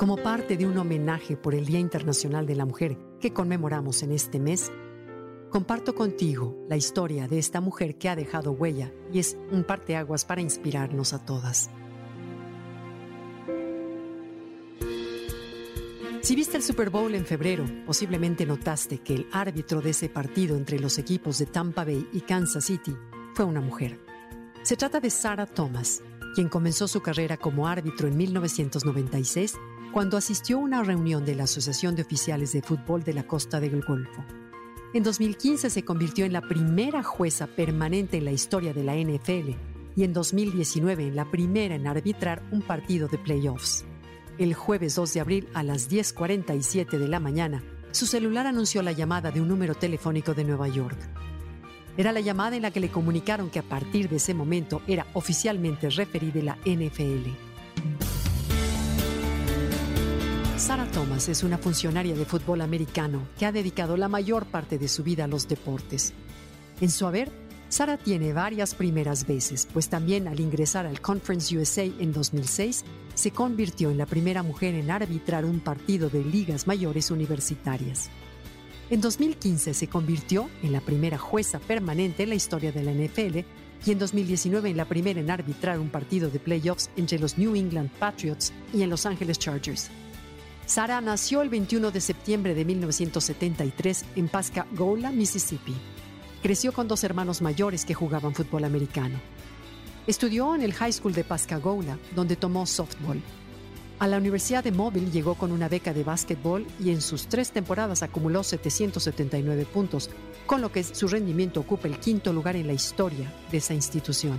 Como parte de un homenaje por el Día Internacional de la Mujer que conmemoramos en este mes, comparto contigo la historia de esta mujer que ha dejado huella y es un parteaguas para inspirarnos a todas. Si viste el Super Bowl en febrero, posiblemente notaste que el árbitro de ese partido entre los equipos de Tampa Bay y Kansas City fue una mujer. Se trata de Sarah Thomas, quien comenzó su carrera como árbitro en 1996 cuando asistió a una reunión de la Asociación de Oficiales de Fútbol de la Costa del Golfo. En 2015 se convirtió en la primera jueza permanente en la historia de la NFL y en 2019 en la primera en arbitrar un partido de playoffs. El jueves 2 de abril a las 10.47 de la mañana, su celular anunció la llamada de un número telefónico de Nueva York. Era la llamada en la que le comunicaron que a partir de ese momento era oficialmente referida la NFL. Sarah Thomas es una funcionaria de fútbol americano que ha dedicado la mayor parte de su vida a los deportes. En su haber, Sarah tiene varias primeras veces, pues también al ingresar al Conference USA en 2006, se convirtió en la primera mujer en arbitrar un partido de ligas mayores universitarias. En 2015 se convirtió en la primera jueza permanente en la historia de la NFL y en 2019 en la primera en arbitrar un partido de playoffs entre los New England Patriots y en Los Angeles Chargers. Sara nació el 21 de septiembre de 1973 en Pascagoula, Mississippi. Creció con dos hermanos mayores que jugaban fútbol americano. Estudió en el High School de Pascagoula, donde tomó softball. A la Universidad de Mobile llegó con una beca de básquetbol y en sus tres temporadas acumuló 779 puntos, con lo que su rendimiento ocupa el quinto lugar en la historia de esa institución.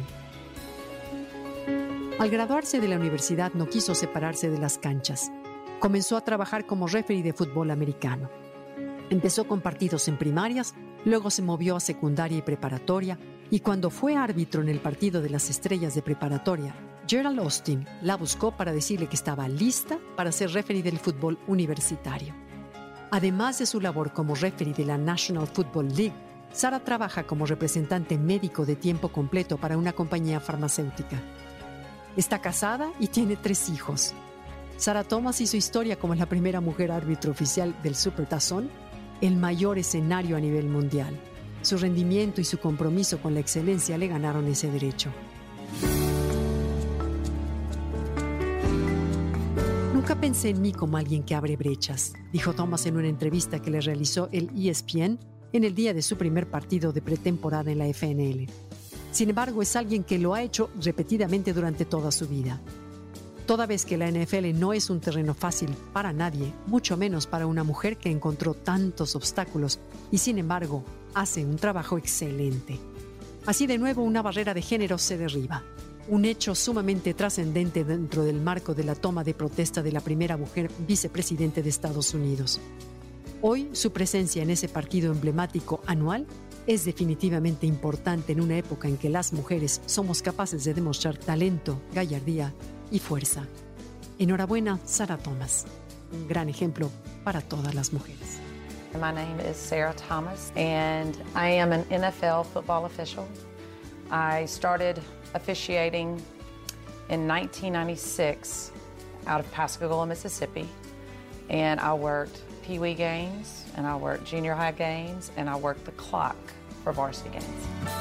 Al graduarse de la universidad no quiso separarse de las canchas comenzó a trabajar como referee de fútbol americano. Empezó con partidos en primarias, luego se movió a secundaria y preparatoria, y cuando fue árbitro en el partido de las estrellas de preparatoria, Gerald Austin la buscó para decirle que estaba lista para ser referee del fútbol universitario. Además de su labor como referee de la National Football League, Sara trabaja como representante médico de tiempo completo para una compañía farmacéutica. Está casada y tiene tres hijos. Sara Thomas hizo historia como la primera mujer árbitro oficial del Super Tazón, el mayor escenario a nivel mundial. Su rendimiento y su compromiso con la excelencia le ganaron ese derecho. Nunca pensé en mí como alguien que abre brechas, dijo Thomas en una entrevista que le realizó el ESPN en el día de su primer partido de pretemporada en la FNL. Sin embargo, es alguien que lo ha hecho repetidamente durante toda su vida toda vez que la NFL no es un terreno fácil para nadie, mucho menos para una mujer que encontró tantos obstáculos y sin embargo hace un trabajo excelente. Así de nuevo una barrera de género se derriba, un hecho sumamente trascendente dentro del marco de la toma de protesta de la primera mujer vicepresidente de Estados Unidos. Hoy su presencia en ese partido emblemático anual es definitivamente importante en una época en que las mujeres somos capaces de demostrar talento, gallardía y fuerza. Enhorabuena, Sarah Thomas. Un gran ejemplo para todas las mujeres. My name is Sarah Thomas, and I am an NFL football official. I started officiating in 1996 out of Pascagoula, Mississippi, and I worked Pee Wee games, and I worked junior high games, and I worked the clock for varsity games.